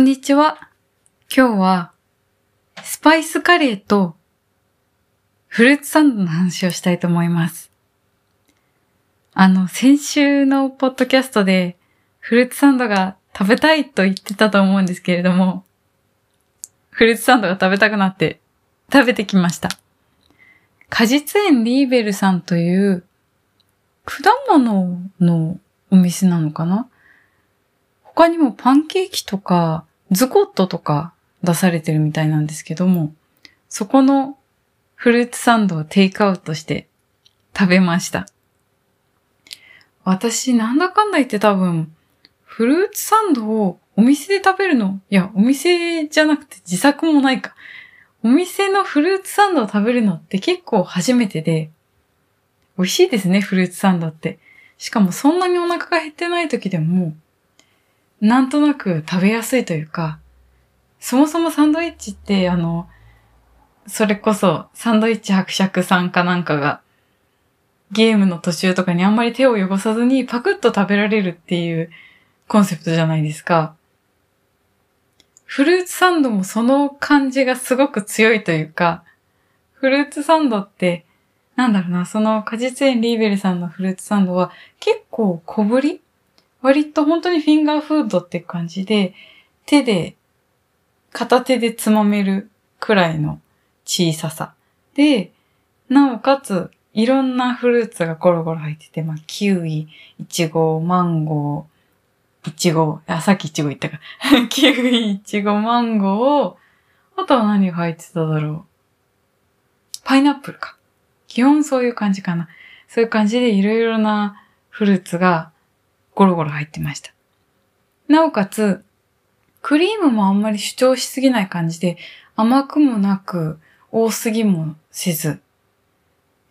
んにちは。今日は、スパイスカレーとフルーツサンドの話をしたいと思います。あの、先週のポッドキャストでフルーツサンドが食べたいと言ってたと思うんですけれども、フルーツサンドが食べたくなって食べてきました。果実園リーベルさんという果物のお店なのかな？他にもパンケーキとかズコットとか出されてるみたいなんですけども、そこのフルーツサンドをテイクアウトして食べました。私なんだかんだ言って多分、フルーツサンドをお店で食べるの、いや、お店じゃなくて自作もないか。お店のフルーツサンドを食べるのって結構初めてで、美味しいですね、フルーツサンドって。しかもそんなにお腹が減ってない時でも、なんとなく食べやすいというか、そもそもサンドイッチって、あの、それこそサンドイッチ伯爵さんかなんかが、ゲームの途中とかにあんまり手を汚さずにパクッと食べられるっていうコンセプトじゃないですか。フルーツサンドもその感じがすごく強いというか、フルーツサンドって、なんだろうな、その果実園リーベルさんのフルーツサンドは結構小ぶり割と本当にフィンガーフードって感じで、手で、片手でつまめるくらいの小ささ。で、なおかつ、いろんなフルーツがゴロゴロ入ってて、まあ、キウイ、イチゴ、マンゴー、イチゴ、あ、さっきイチゴ言ったか。キウイ、イチゴ、マンゴー、あとは何が入ってただろう。パイナップルか。基本そういう感じかな。そういう感じでいろいろなフルーツがゴロゴロ入ってました。なおかつ、クリームもあんまり主張しすぎない感じで、甘くもなく、多すぎもせず。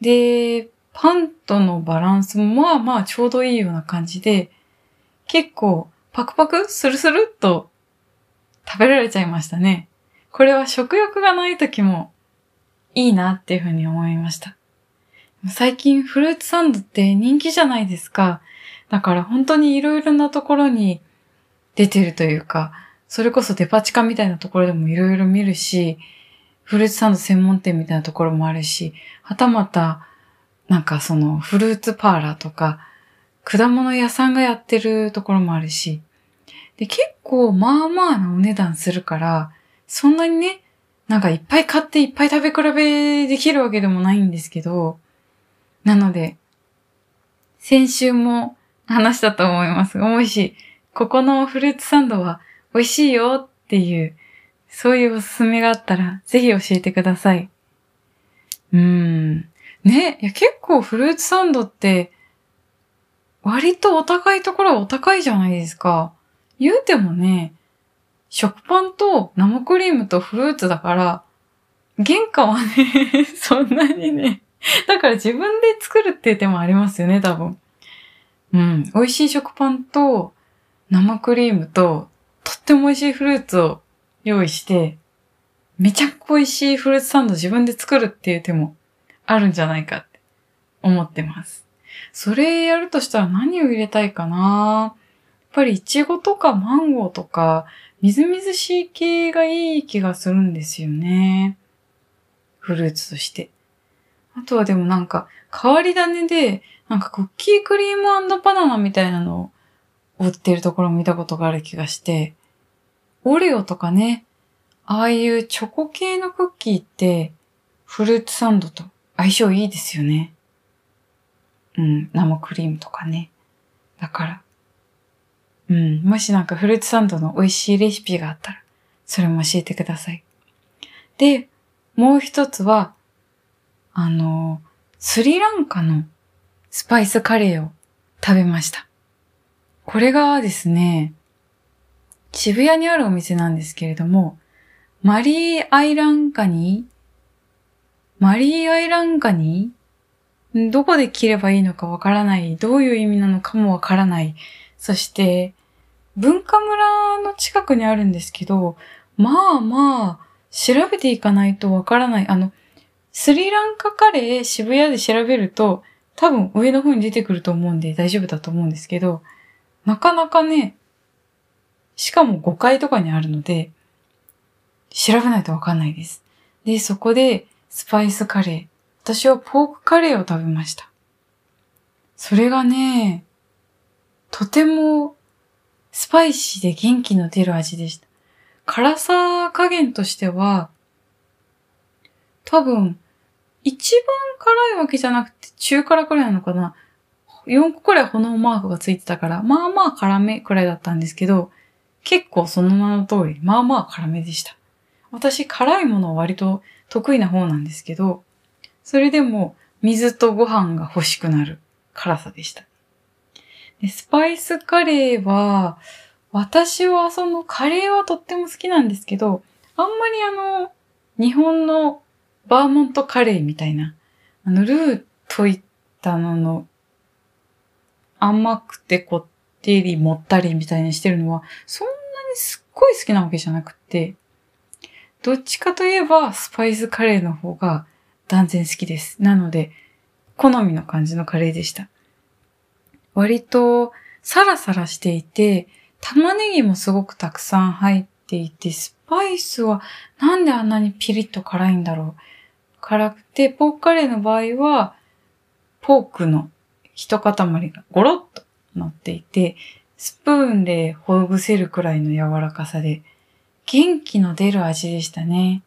で、パンとのバランスもまあまあちょうどいいような感じで、結構パクパクスルスルっと食べられちゃいましたね。これは食欲がない時もいいなっていうふうに思いました。最近フルーツサンドって人気じゃないですか。だから本当にいろいろなところに出てるというか、それこそデパ地下みたいなところでもいろいろ見るし、フルーツサンド専門店みたいなところもあるし、はたまた、なんかそのフルーツパーラーとか、果物屋さんがやってるところもあるし、で、結構まあまあなお値段するから、そんなにね、なんかいっぱい買っていっぱい食べ比べできるわけでもないんですけど、なので、先週も話したと思います、美味しい。ここのフルーツサンドは美味しいよっていう、そういうおすすめがあったら、ぜひ教えてください。うーん。ね、いや結構フルーツサンドって、割とお高いところはお高いじゃないですか。言うてもね、食パンと生クリームとフルーツだから、原価はね、そんなにね、だから自分で作るっていう手もありますよね、多分。うん。美味しい食パンと生クリームととっても美味しいフルーツを用意して、めちゃくちゃ美味しいフルーツサンド自分で作るっていう手もあるんじゃないかって思ってます。それやるとしたら何を入れたいかなやっぱりイチゴとかマンゴーとかみずみずしい系がいい気がするんですよね。フルーツとして。あとはでもなんか、変わり種で、なんかクッキークリームバナナみたいなのを売ってるところ見たことがある気がして、オレオとかね、ああいうチョコ系のクッキーって、フルーツサンドと相性いいですよね。うん、生クリームとかね。だから、うん、もしなんかフルーツサンドの美味しいレシピがあったら、それも教えてください。で、もう一つは、あの、スリランカのスパイスカレーを食べました。これがですね、渋谷にあるお店なんですけれども、マリーアイランカニマリーアイランカニどこで切ればいいのかわからない。どういう意味なのかもわからない。そして、文化村の近くにあるんですけど、まあまあ、調べていかないとわからない。あの、スリランカカレー渋谷で調べると、多分上の方に出てくると思うんで大丈夫だと思うんですけど、なかなかね、しかも5階とかにあるので、調べないとわかんないです。で、そこでスパイスカレー。私はポークカレーを食べました。それがね、とてもスパイシーで元気の出る味でした。辛さ加減としては、多分、一番辛いわけじゃなくて中辛くらいなのかな。4個くらい炎マークがついてたから、まあまあ辛めくらいだったんですけど、結構その名の通り、まあまあ辛めでした。私、辛いものは割と得意な方なんですけど、それでも水とご飯が欲しくなる辛さでした。でスパイスカレーは、私はそのカレーはとっても好きなんですけど、あんまりあの、日本のバーモントカレーみたいな、あの、ルーといったのの、甘くてこってりもったりみたいにしてるのは、そんなにすっごい好きなわけじゃなくて、どっちかといえばスパイスカレーの方が断然好きです。なので、好みの感じのカレーでした。割とサラサラしていて、玉ねぎもすごくたくさん入っっていて、スパイスはなんであんなにピリッと辛いんだろう。辛くて、ポークカレーの場合は、ポークの一塊がゴロッと乗っていて、スプーンでほぐせるくらいの柔らかさで、元気の出る味でしたね。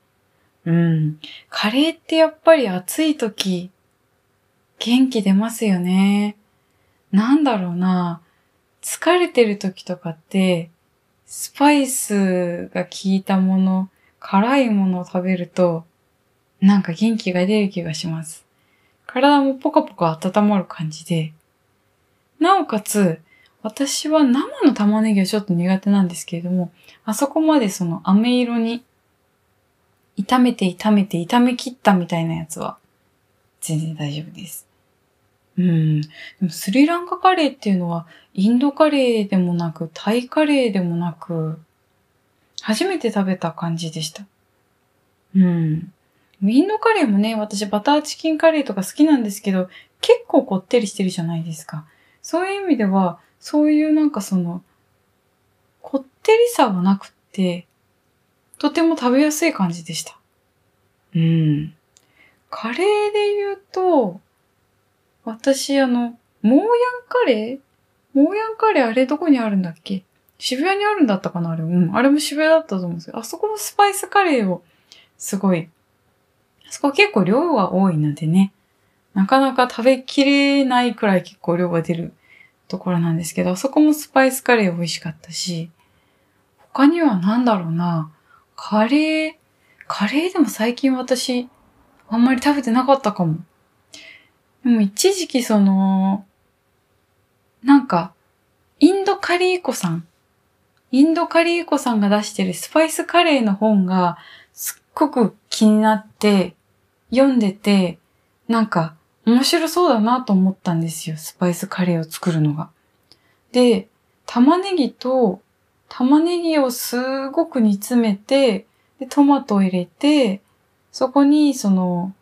うん。カレーってやっぱり暑い時、元気出ますよね。なんだろうな。疲れてる時とかって、スパイスが効いたもの、辛いものを食べると、なんか元気が出る気がします。体もポカポカ温まる感じで。なおかつ、私は生の玉ねぎはちょっと苦手なんですけれども、あそこまでその飴色に炒めて炒めて炒め切ったみたいなやつは全然大丈夫です。うん。でもスリランカカレーっていうのはインドカレーでもなくタイカレーでもなく初めて食べた感じでした。うん。インドカレーもね、私バターチキンカレーとか好きなんですけど、結構こってりしてるじゃないですか。そういう意味では、そういうなんかその、こってりさはなくて、とても食べやすい感じでした。うん。カレーで言うと、私あの、モーヤンカレー？モーヤンカレーあれどこにあるんだっけ？渋谷にあるんだったかなあれ。うん。あれも渋谷だったと思うんですけど、あそこのスパイスカレーをすごい、あそこ結構量が多いのでね、なかなか食べきれないくらい結構量が出るところなんですけど、あそこもスパイスカレー美味しかったし、他には何だろうな、カレー、カレーでも最近私、あんまり食べてなかったかも。でも一時期その、なんか、インドカリーコさん、インドカリーコさんが出してるスパイスカレーの本がすっごく気になって読んでて、なんか面白そうだなと思ったんですよ。スパイスカレーを作るのが。で、玉ねぎと、玉ねぎをすごく煮詰めて、で、トマトを入れて、そこに、その、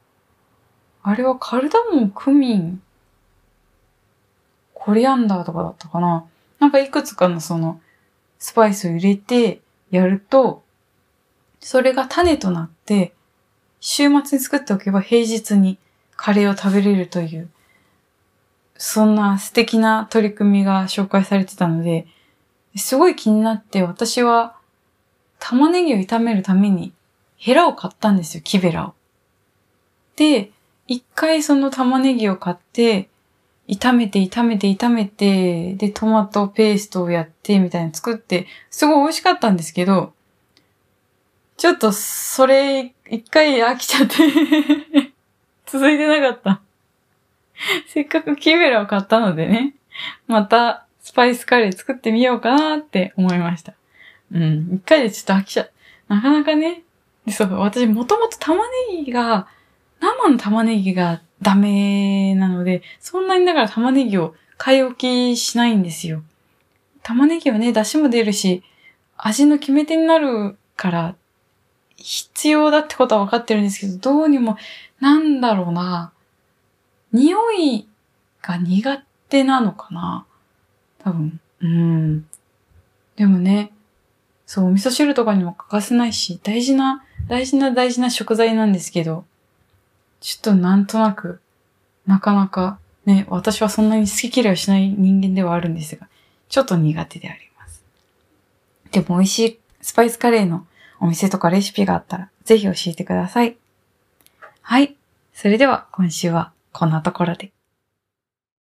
あれはカルダモン、クミン、コリアンダーとかだったかな？なんかいくつかのその、スパイスを入れてやると、それが種となって、週末に作っておけば平日にカレーを食べれるという、そんな素敵な取り組みが紹介されてたので、すごい気になって私は玉ねぎを炒めるためにヘラを買ったんですよ、木べらを。で、一回その玉ねぎを買って、炒めて炒めて炒めて、で、トマトペーストをやって、みたいな作って、すごい美味しかったんですけど、ちょっと、それ、一回飽きちゃって 続いてなかった。せっかくキーベラを買ったのでね、またスパイスカレー作ってみようかなって思いました。うん。一回でちょっと飽きちゃ。なかなかね、そう、私もともと玉ねぎが、生の玉ねぎがダメなので、そんなにだから玉ねぎを買い置きしないんですよ。玉ねぎはね、出汁も出るし、味の決め手になるから、必要だってことは分かってるんですけど、どうにもなんだろうな。匂いが苦手なのかな多分。うん。でもね、そう、お味噌汁とかにも欠かせないし、大事な、大事な大事な食材なんですけど、ちょっとなんとなく、なかなか、ね、私はそんなに好き嫌いをしない人間ではあるんですが、ちょっと苦手であります。でも美味しいスパイスカレーのお店とかレシピがあったら、ぜひ教えてください。はい。それでは今週はこんなところで。